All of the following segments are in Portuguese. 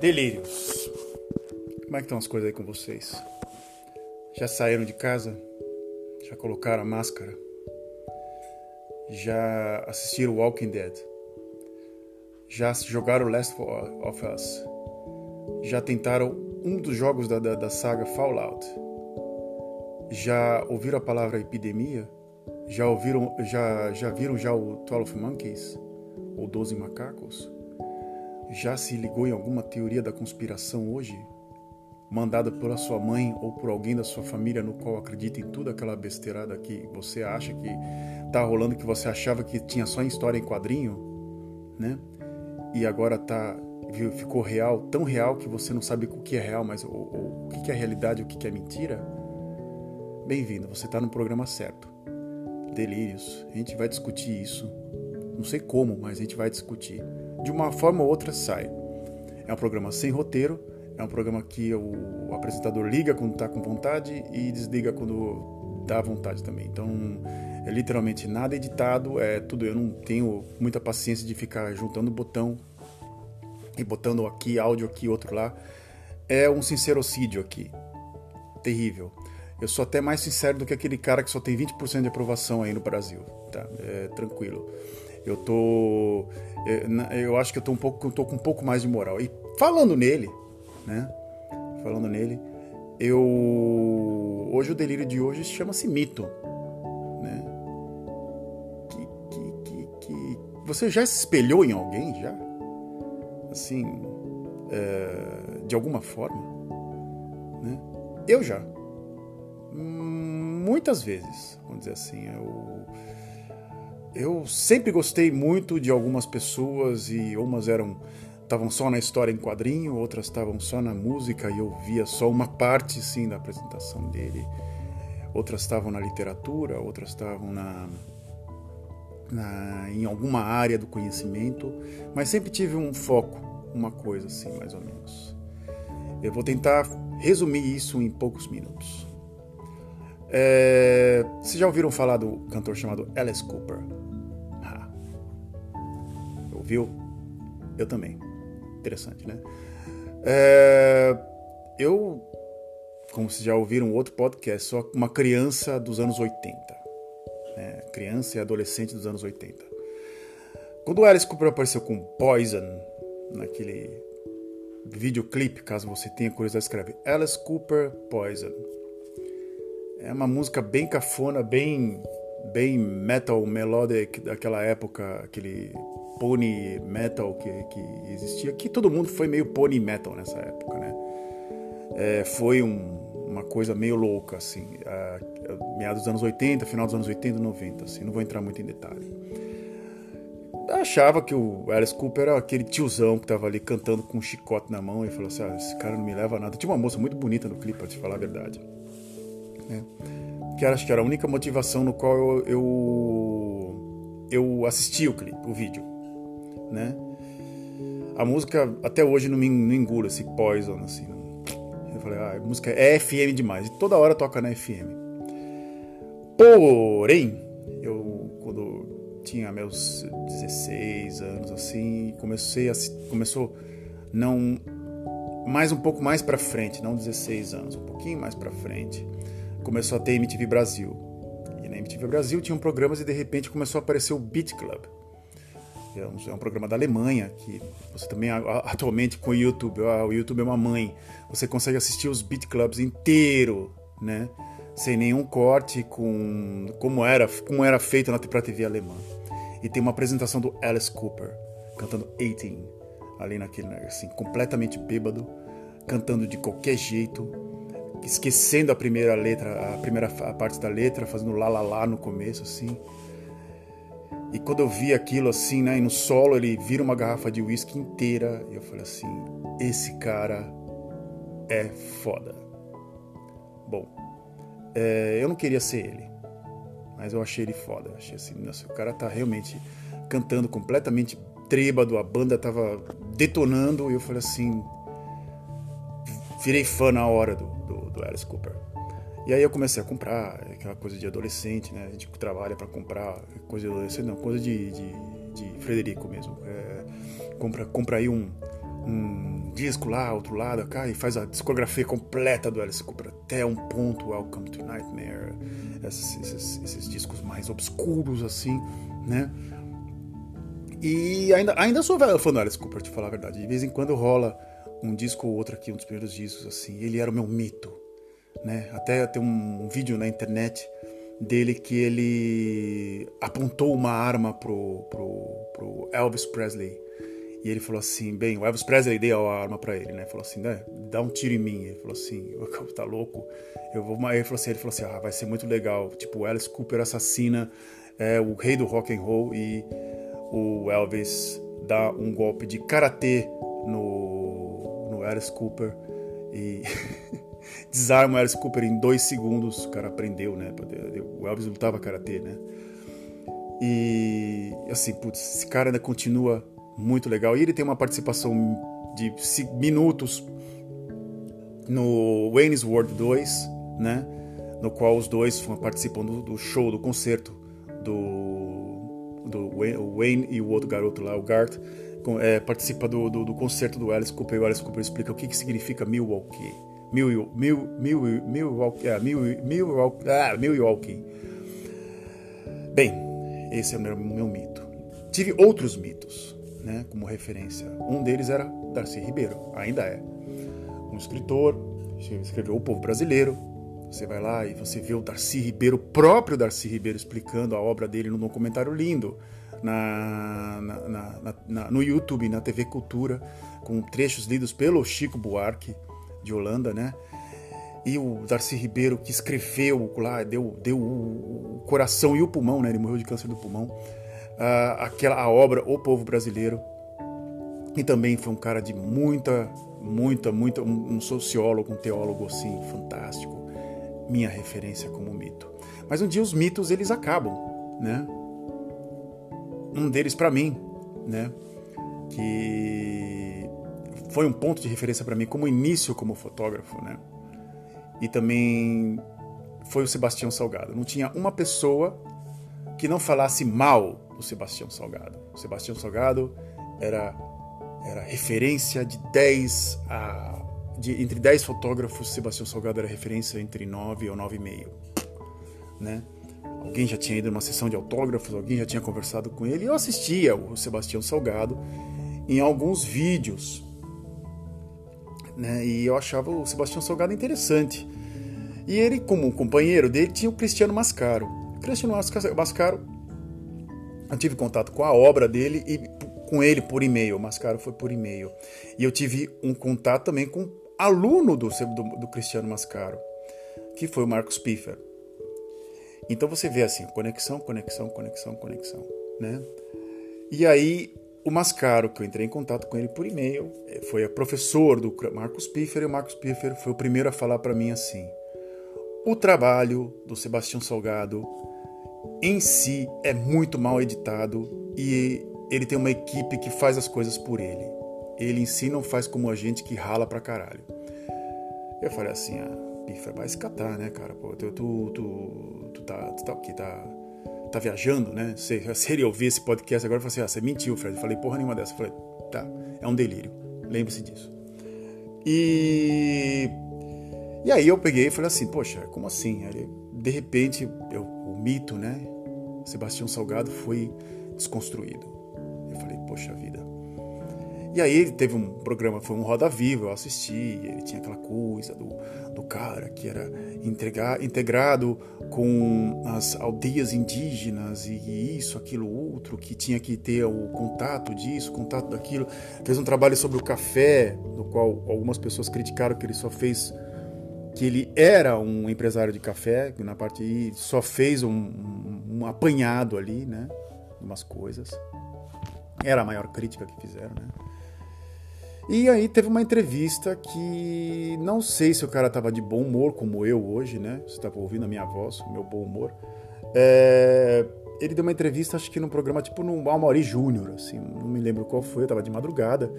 Delírios. Como é que estão as coisas aí com vocês? Já saíram de casa? Já colocaram a máscara? Já assistiram Walking Dead? Já jogaram Last of Us? Já tentaram um dos jogos da, da, da saga Fallout? Já ouviram a palavra epidemia? Já ouviram, já, já viram já o 12 Monkeys? Ou 12 Macacos? Já se ligou em alguma teoria da conspiração hoje? Mandada pela sua mãe ou por alguém da sua família no qual acredita em tudo aquela besteirada que você acha que tá rolando, que você achava que tinha só em história em quadrinho, né? E agora tá ficou real, tão real que você não sabe o que é real, mas o, o, que é realidade o que é mentira? Bem-vindo, você está no programa certo. Delírios, a gente vai discutir isso. Não sei como, mas a gente vai discutir de uma forma ou outra sai. É um programa sem roteiro, é um programa que o apresentador liga quando está com vontade e desliga quando dá vontade também. Então, é literalmente nada editado, é tudo. Eu não tenho muita paciência de ficar juntando botão e botando aqui áudio aqui, outro lá. É um sincerocídio aqui. Terrível. Eu sou até mais sincero do que aquele cara que só tem 20% de aprovação aí no Brasil. Tá? É, tranquilo. Eu tô. É, eu acho que eu tô um pouco, eu tô com um pouco mais de moral. E falando nele, né? Falando nele, eu. Hoje o delírio de hoje chama-se mito. Né? Que, que, que, que, Você já se espelhou em alguém? Já? Assim. É, de alguma forma? Né? Eu já. Muitas vezes, vamos dizer assim. Eu eu sempre gostei muito de algumas pessoas e umas eram estavam só na história em quadrinho, outras estavam só na música e eu via só uma parte sim da apresentação dele. Outras estavam na literatura, outras estavam na, na em alguma área do conhecimento, mas sempre tive um foco, uma coisa assim, mais ou menos. Eu vou tentar resumir isso em poucos minutos. É, vocês já ouviram falar do cantor chamado Alice Cooper? Viu? Eu também. Interessante, né? É, eu, como vocês já ouviram outro podcast, sou uma criança dos anos 80. Né? Criança e adolescente dos anos 80. Quando o Alice Cooper apareceu com Poison, naquele videoclipe, caso você tenha curiosidade, escreve Alice Cooper Poison. É uma música bem cafona, bem bem metal melodic daquela época, aquele pony metal que, que existia, que todo mundo foi meio pony metal nessa época, né? É, foi um, uma coisa meio louca, assim, a, a, meados dos anos 80, final dos anos 80 e 90, assim, não vou entrar muito em detalhe. Eu achava que o Alice Cooper era aquele tiozão que tava ali cantando com um chicote na mão e falou assim: ah, esse cara não me leva a nada. Tinha uma moça muito bonita no clipe, pra te falar a verdade. Né? Que era, acho que era a única motivação no qual eu, eu, eu assisti o clipe, o vídeo né? A música até hoje não me não engula esse Poison, assim. Eu falei, ah, a música é FM demais. E toda hora toca na FM. Porém, eu quando tinha meus 16 anos, assim, comecei a... Começou não... Mais um pouco mais pra frente, não 16 anos, um pouquinho mais pra frente. Começou a ter MTV Brasil. E na MTV Brasil tinham programas e de repente começou a aparecer o Beat Club é um, é um, programa da Alemanha, que você também atualmente com o YouTube, o YouTube é uma mãe, você consegue assistir os Beat Clubs inteiro, né? Sem nenhum corte, com como era, como era feito na pra TV alemã. E tem uma apresentação do Alice Cooper cantando 18 ali naquele, assim, completamente bêbado, cantando de qualquer jeito, esquecendo a primeira letra, a primeira parte da letra, fazendo lá lá lá no começo, assim. E quando eu vi aquilo assim, né, e no solo ele vira uma garrafa de uísque inteira, eu falei assim: esse cara é foda. Bom, é, eu não queria ser ele, mas eu achei ele foda. Achei assim, nossa, o cara tá realmente cantando completamente trêbado, a banda tava detonando, e eu falei assim: virei fã na hora do, do, do Alice Cooper. E aí eu comecei a comprar, aquela coisa de adolescente, né? A gente trabalha para comprar coisa de adolescente, não, coisa de, de, de Frederico mesmo. É, compra, compra aí um, um disco lá, outro lado, cá, e faz a discografia completa do Alice Cooper até um ponto, Welcome to Nightmare, esses, esses, esses discos mais obscuros assim, né? E ainda, ainda sou fã do Alice Cooper, te falar a verdade. De vez em quando rola um disco ou outro aqui, um dos primeiros discos, assim. Ele era o meu mito, né? Até tem um, vídeo na internet dele que ele apontou uma arma pro, pro, pro Elvis Presley. E ele falou assim, bem, o Elvis Presley deu a arma para ele, né? Falou assim, né? dá um tiro em mim. Ele falou assim, tá louco? Eu vou. Ele falou assim, ele falou assim, ah, vai ser muito legal. Tipo, Alice Cooper assassina é, o rei do rock and roll e o Elvis dá um golpe de karatê no, no Alice Cooper e desarma o Alice Cooper em dois segundos. O cara aprendeu, né? O Elvis lutava karatê, né? E assim, putz, esse cara ainda continua muito legal. E ele tem uma participação de minutos no Wayne's World 2, né? No qual os dois participam do, do show, do concerto do, do Wayne e o outro garoto lá, o Gart, é, participa do, do, do, concerto do Alice Cooper e o Alice Cooper explica o que, que significa Milwaukee. Mil, mil, mil, Milwaukee, mil, Milwaukee, ah, Milwaukee. Bem, esse é o meu, meu mito. Tive outros mitos, né, como referência. Um deles era Darcy Ribeiro, ainda é. Um escritor, escreveu O Povo Brasileiro, você vai lá e você vê o Darcy Ribeiro, o próprio Darcy Ribeiro, explicando a obra dele num documentário lindo na, na, na, no YouTube, na TV Cultura, com trechos lidos pelo Chico Buarque, de Holanda, né? E o Darcy Ribeiro, que escreveu lá, deu, deu o, coração e o pulmão, né? Ele morreu de câncer do pulmão. Uh, aquela, a obra O Povo Brasileiro. E também foi um cara de muita, muita, muita. Um, um sociólogo, um teólogo assim, fantástico minha referência como mito. Mas um dia os mitos eles acabam, né? Um deles para mim, né? Que foi um ponto de referência para mim como início como fotógrafo, né? E também foi o Sebastião Salgado. Não tinha uma pessoa que não falasse mal do Sebastião Salgado. O Sebastião Salgado era era referência de 10 a de, entre 10 fotógrafos, Sebastião Salgado era referência entre 9 ou 9,5. Né? Alguém já tinha ido numa sessão de autógrafos, alguém já tinha conversado com ele. Eu assistia o Sebastião Salgado em alguns vídeos. Né? E eu achava o Sebastião Salgado interessante. E ele, como companheiro dele, tinha o Cristiano Mascaro. O Cristiano Mascaro, eu tive contato com a obra dele e com ele por e-mail. O Mascaro foi por e-mail. E eu tive um contato também com aluno do, do, do Cristiano Mascaro, que foi o Marcos Piffer. Então você vê assim, conexão, conexão, conexão, conexão, né? E aí o Mascaro, que eu entrei em contato com ele por e-mail, eh, foi a professor do Marcos Piffer, e o Marcos Piffer foi o primeiro a falar para mim assim: o trabalho do Sebastião Salgado em si é muito mal editado e ele tem uma equipe que faz as coisas por ele ele em si não faz como a gente que rala pra caralho. Eu falei assim, ah, Pifa, vai escatar, né, cara? Pô, tu, tu, tu, tu, tá, tu tá o quê? Tá, tá viajando, né? Se, se ele ouvir esse podcast agora, eu falei assim, ah, você mentiu, Fred. Eu falei, porra nenhuma dessa. Eu falei, tá, é um delírio. Lembre-se disso. E... E aí eu peguei e falei assim, poxa, como assim? Aí, de repente, eu, o mito, né? Sebastião Salgado foi desconstruído. Eu falei, poxa vida, e aí ele teve um programa, foi um Roda Viva, eu assisti, ele tinha aquela coisa do, do cara que era entregar, integrado com as aldeias indígenas e isso, aquilo, outro, que tinha que ter o contato disso, contato daquilo. Fez um trabalho sobre o café, no qual algumas pessoas criticaram que ele só fez que ele era um empresário de café, na parte aí só fez um, um, um apanhado ali, né, umas coisas. Era a maior crítica que fizeram, né? E aí teve uma entrevista que não sei se o cara tava de bom humor, como eu hoje, né? Você tava ouvindo a minha voz, o meu bom humor. É... Ele deu uma entrevista, acho que num programa tipo no Almauri Júnior, assim, não me lembro qual foi, eu tava de madrugada.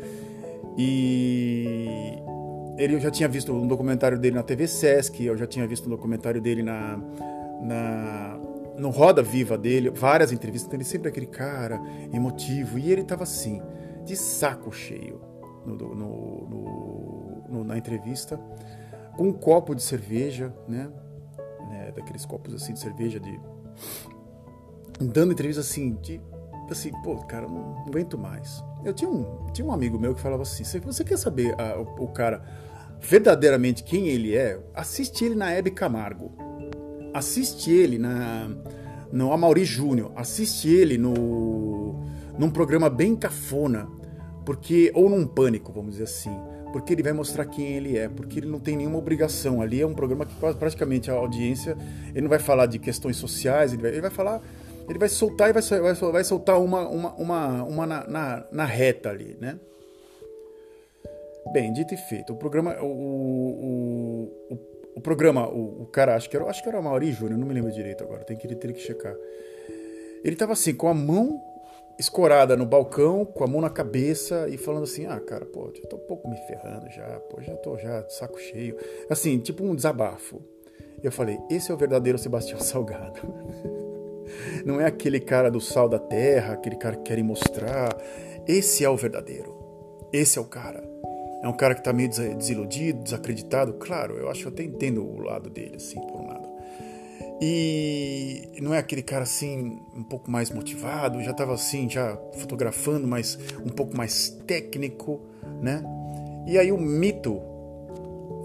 E ele eu já tinha visto um documentário dele na TV Sesc, eu já tinha visto um documentário dele na, na no Roda Viva dele, várias entrevistas, então ele sempre é aquele cara emotivo, e ele tava assim, de saco cheio no, no, no, na entrevista, com um copo de cerveja, né? né? Daqueles copos assim de cerveja, de dando entrevista assim, de assim, pô, cara, não, aguento mais. Eu tinha um, tinha um amigo meu que falava assim: você quer saber a, o, o, cara verdadeiramente quem ele é, assiste ele na Hebe Camargo. Assiste ele na no Amaury Júnior. Assiste ele no num programa bem cafona, porque ou num pânico, vamos dizer assim, porque ele vai mostrar quem ele é, porque ele não tem nenhuma obrigação. Ali é um programa que praticamente a audiência, ele não vai falar de questões sociais, ele vai, ele vai falar ele vai soltar e vai, vai, vai soltar uma, uma, uma, uma na, na, na, reta ali, né? Bem, dito e feito. O programa, o, o, o, o programa, o, o, cara, acho que era, acho que era o Mauri Júnior, não me lembro direito agora, tem que, ter que checar. Ele tava assim, com a mão escorada no balcão, com a mão na cabeça e falando assim: "Ah, cara, pô, já tô um pouco me ferrando já, pô, já tô já de saco cheio". Assim, tipo um desabafo. Eu falei: "Esse é o verdadeiro Sebastião Salgado". Não é aquele cara do sal da terra, aquele cara que querem mostrar. Esse é o verdadeiro. Esse é o cara. É um cara que está meio desiludido, desacreditado. Claro, eu acho que eu até entendo o lado dele, assim, lado. E não é aquele cara assim, um pouco mais motivado, já estava assim, já fotografando, mas um pouco mais técnico, né? E aí o mito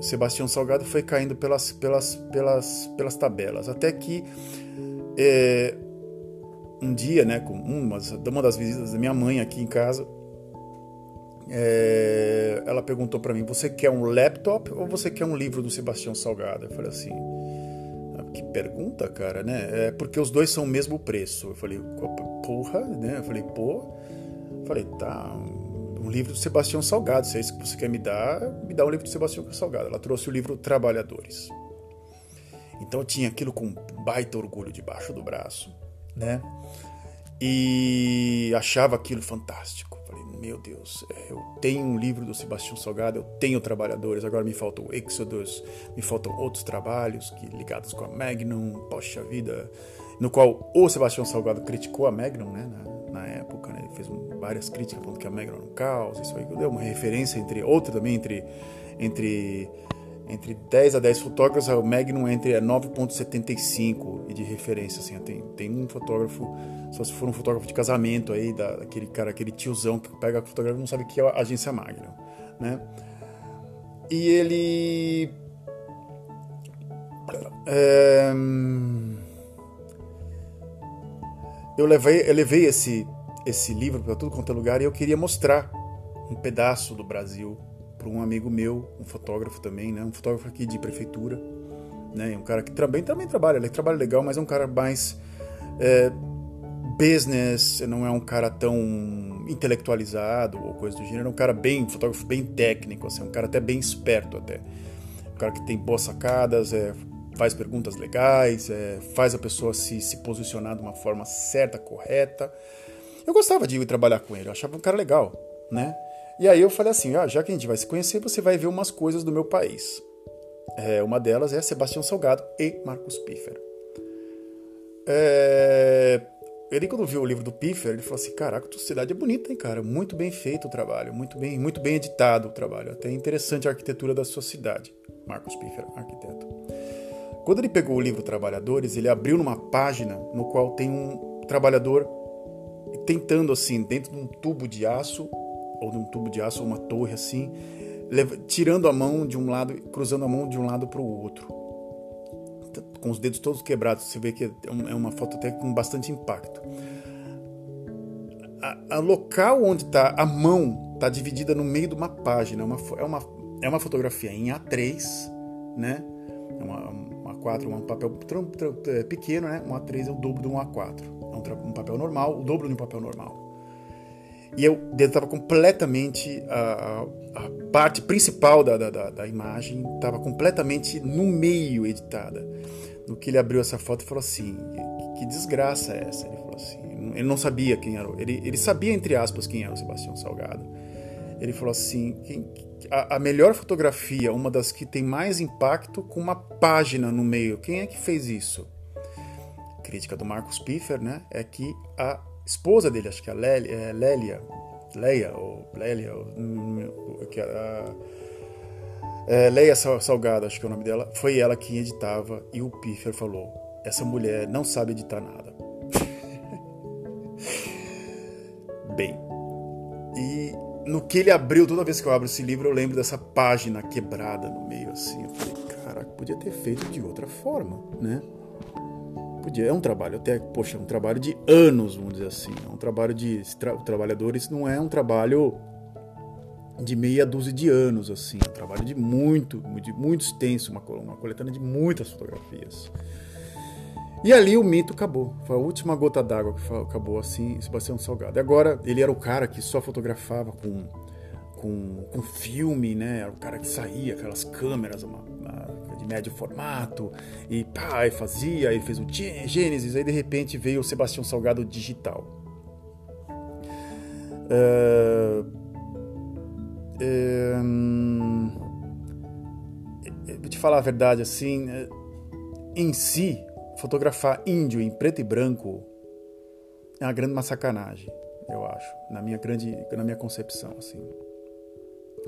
Sebastião Salgado foi caindo pelas, pelas, pelas, pelas tabelas, até que é, um dia, né, com uma, uma das visitas da minha mãe aqui em casa, é, ela perguntou para mim: Você quer um laptop ou você quer um livro do Sebastião Salgado? Eu falei assim: Que pergunta, cara, né? É porque os dois são o mesmo preço. Eu falei: Porra, né? Eu falei: Pô. Eu falei: Tá, um livro do Sebastião Salgado. Se é isso que você quer me dar, me dá um livro do Sebastião Salgado. Ela trouxe o livro Trabalhadores. Então eu tinha aquilo com baita orgulho debaixo do braço, né? E achava aquilo fantástico. Meu Deus, é, eu tenho um livro do Sebastião Salgado, eu tenho Trabalhadores, agora me falta o Exodus, me faltam outros trabalhos que ligados com a Magnum, poxa vida, no qual o Sebastião Salgado criticou a Magnum, né, na, na época, né, ele fez um, várias críticas falando que a Magnum era um caos, isso aí deu uma referência entre outra também entre entre entre 10 a 10 fotógrafos, o Magnum entre 9.75 e de referência, assim, tem, tem um fotógrafo, só se for um fotógrafo de casamento aí, da, aquele cara, aquele tiozão que pega a fotografia não sabe o que é a agência Magnum, né? E ele... É, eu levei, eu levei esse, esse livro para tudo quanto é lugar e eu queria mostrar um pedaço do Brasil para um amigo meu, um fotógrafo também, né? Um fotógrafo aqui de prefeitura, né? Um cara que também também trabalha, ele trabalha legal, mas é um cara mais é, business, não é um cara tão intelectualizado ou coisa do gênero, é um cara bem, um fotógrafo bem técnico, assim, um cara até bem esperto até, um cara que tem boas sacadas, é, faz perguntas legais, é, faz a pessoa se, se posicionar de uma forma certa, correta. Eu gostava de ir trabalhar com ele, eu achava um cara legal, né? E aí eu falei assim, ah, já que a gente vai se conhecer, você vai ver umas coisas do meu país. É, uma delas é Sebastião Salgado e Marcos Piffer. É... Ele, quando viu o livro do Piffer, ele falou assim: Caraca, tua cidade é bonita, hein, cara? Muito bem feito o trabalho, muito bem, muito bem editado o trabalho. Até interessante a arquitetura da sua cidade. Marcos Piffer, arquiteto. Quando ele pegou o livro Trabalhadores, ele abriu numa página no qual tem um trabalhador tentando, assim, dentro de um tubo de aço, ou de um tubo de aço ou uma torre assim, tirando a mão de um lado, cruzando a mão de um lado para o outro, com os dedos todos quebrados. Você vê que é, é uma foto até com bastante impacto. A, local onde está a mão está dividida no meio de uma página. É uma, é uma, é uma fotografia em A3, né? É uma, uma A4 um papel é, pequeno, né? Um A3 é o dobro de um A4. É um, um papel normal, o dobro de um papel normal. E eu estava completamente. A, a, parte principal da, da, da imagem estava completamente no meio editada. No que ele abriu essa foto e falou assim: que, que desgraça é essa? Ele falou assim: ele não sabia quem era. Ele, ele sabia, entre aspas, quem era o Sebastião Salgado. Ele falou assim: quem, a, a melhor fotografia, uma das que tem mais impacto, com uma página no meio. Quem é que fez isso? Crítica do Marcos Piffer, né? É que a esposa dele, acho que é a Lélia, Leia, ou Lélia, ou, que era, é, Leia Salgado, acho que é o nome dela, foi ela quem editava e o Piffer falou: essa mulher não sabe editar nada. Bem, e no que ele abriu, toda vez que eu abro esse livro, eu lembro dessa página quebrada no meio, assim. Eu falei, caraca, podia ter feito de outra forma, né? Podia, é um trabalho até, poxa, é um trabalho de anos, vamos dizer assim. É um trabalho de tra trabalhadores, não é um trabalho de meia dúzia de anos, assim. É um trabalho de muito, de muito extenso, uma, uma coletânea de muitas fotografias. E ali o mito acabou. Foi a última gota d'água que acabou assim, Sebastião Salgado. E agora, ele era o cara que só fotografava com, com, com filme, né? Era o cara que saía, aquelas câmeras uma, de médio formato, e pá, e fazia, aí fez o Gênesis, aí de repente veio o Sebastião Salgado digital. Uh, uh, vou te falar a verdade, assim, em si, fotografar índio em preto e branco é uma grande uma sacanagem, eu acho, na minha grande, na minha concepção, assim.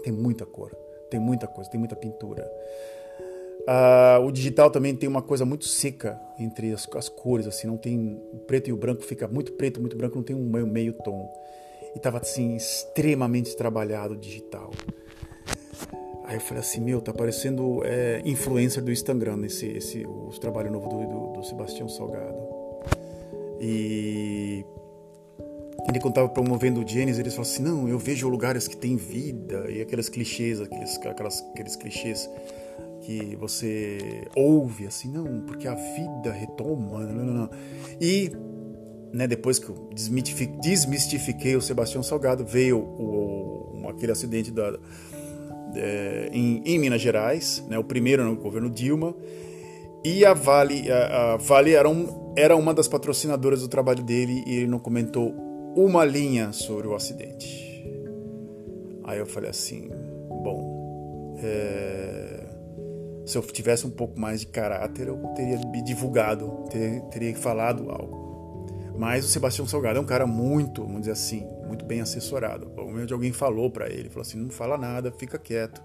Tem muita cor, tem muita coisa, tem muita pintura. Uh, o digital também tem uma coisa muito seca entre as, as, cores, assim, não tem o preto e o branco fica muito preto, muito branco, não tem um meio, meio tom. E tava assim extremamente trabalhado o digital. Aí eu falei assim, meu, tá parecendo é, influencer do Instagram esse, esse o trabalho novo do, do, do Sebastião Salgado. E ele quando estava promovendo o Gênesis, ele falou assim, não, eu vejo lugares que tem vida e aqueles clichês, aqueles, aquelas, aqueles clichês que você ouve assim, não, porque a vida retoma, não, não, não. E né, depois que eu desmistifiquei o Sebastião Salgado, veio o, o, aquele acidente da é, em, em, Minas Gerais, né, o primeiro no governo Dilma, e a Vale, a, a Vale era, um, era uma das patrocinadoras do trabalho dele e ele não comentou uma linha sobre o acidente. Aí eu falei assim, bom, é, se eu tivesse um pouco mais de caráter, eu teria me divulgado, ter, teria falado algo. Mas o Sebastião Salgado é um cara muito, vamos dizer assim, muito bem assessorado. Provavelmente alguém falou para ele, falou assim, não fala nada, fica quieto.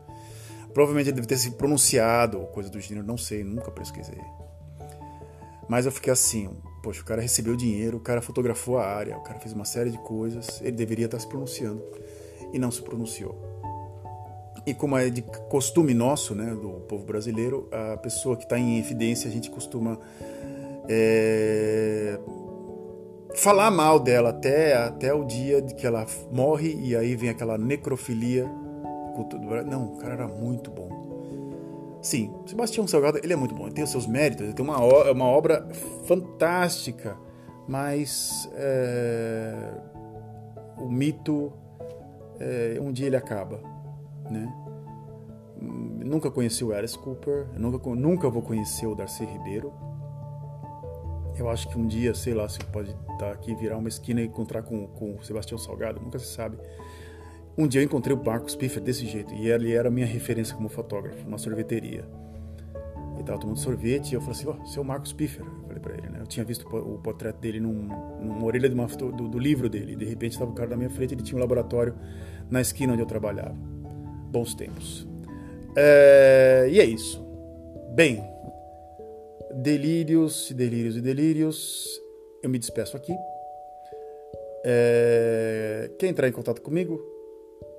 Provavelmente ele deve ter se pronunciado, coisa do gênero, não sei, nunca pesquisei. Mas eu fiquei assim, poxa, o cara recebeu dinheiro, o cara fotografou a área, o cara fez uma série de coisas, ele deveria estar se pronunciando e não se pronunciou. E como é de costume nosso, né, do povo brasileiro, a pessoa que está em evidência, a gente costuma é, falar mal dela até, até o dia que ela morre e aí vem aquela necrofilia. Não, o cara era muito bom. Sim, Sebastião Salgado, ele é muito bom, ele tem os seus méritos, ele tem uma, uma obra fantástica, mas é, o mito, é, um dia ele acaba, né? Nunca conheci o Alice Cooper, nunca, nunca vou conhecer o Darcy Ribeiro, eu acho que um dia, sei lá, se pode estar tá aqui, virar uma esquina e encontrar com, com o Sebastião Salgado, nunca se sabe. Um dia eu encontrei o Marcos Piffer desse jeito, e ele era a minha referência como fotógrafo, numa sorveteria. Ele estava tomando sorvete e eu falei assim: Ó, oh, seu Marcos Piffer. Eu falei para ele, né? Eu tinha visto o portreto dele num, numa orelha de uma, do, do, livro dele. E de repente estava o cara na minha frente ele tinha um laboratório na esquina onde eu trabalhava. Bons tempos. É, e é isso. Bem, delírios e delírios e delírios. Eu me despeço aqui. É... Quer entrar em contato comigo?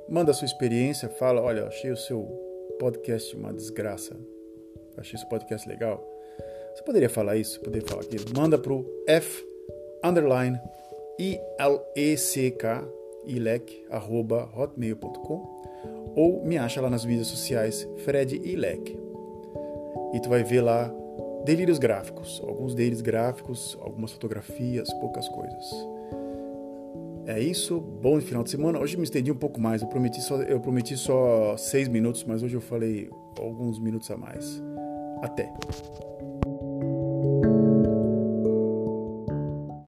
Manda a sua experiência, fala, olha, achei o seu podcast uma desgraça. Achei esse podcast legal. Você poderia falar isso? Poderia falar aqui. Manda pro F underline I-L-E-C-K ilec arroba hotmail.com ou me acha lá nas mídias sociais Fred Ilec. E tu vai ver lá delírios gráficos, alguns deles gráficos, algumas fotografias, poucas coisas. É isso, bom final de semana. Hoje me estendi um pouco mais, eu prometi só, eu prometi só seis minutos, mas hoje eu falei alguns minutos a mais. Até!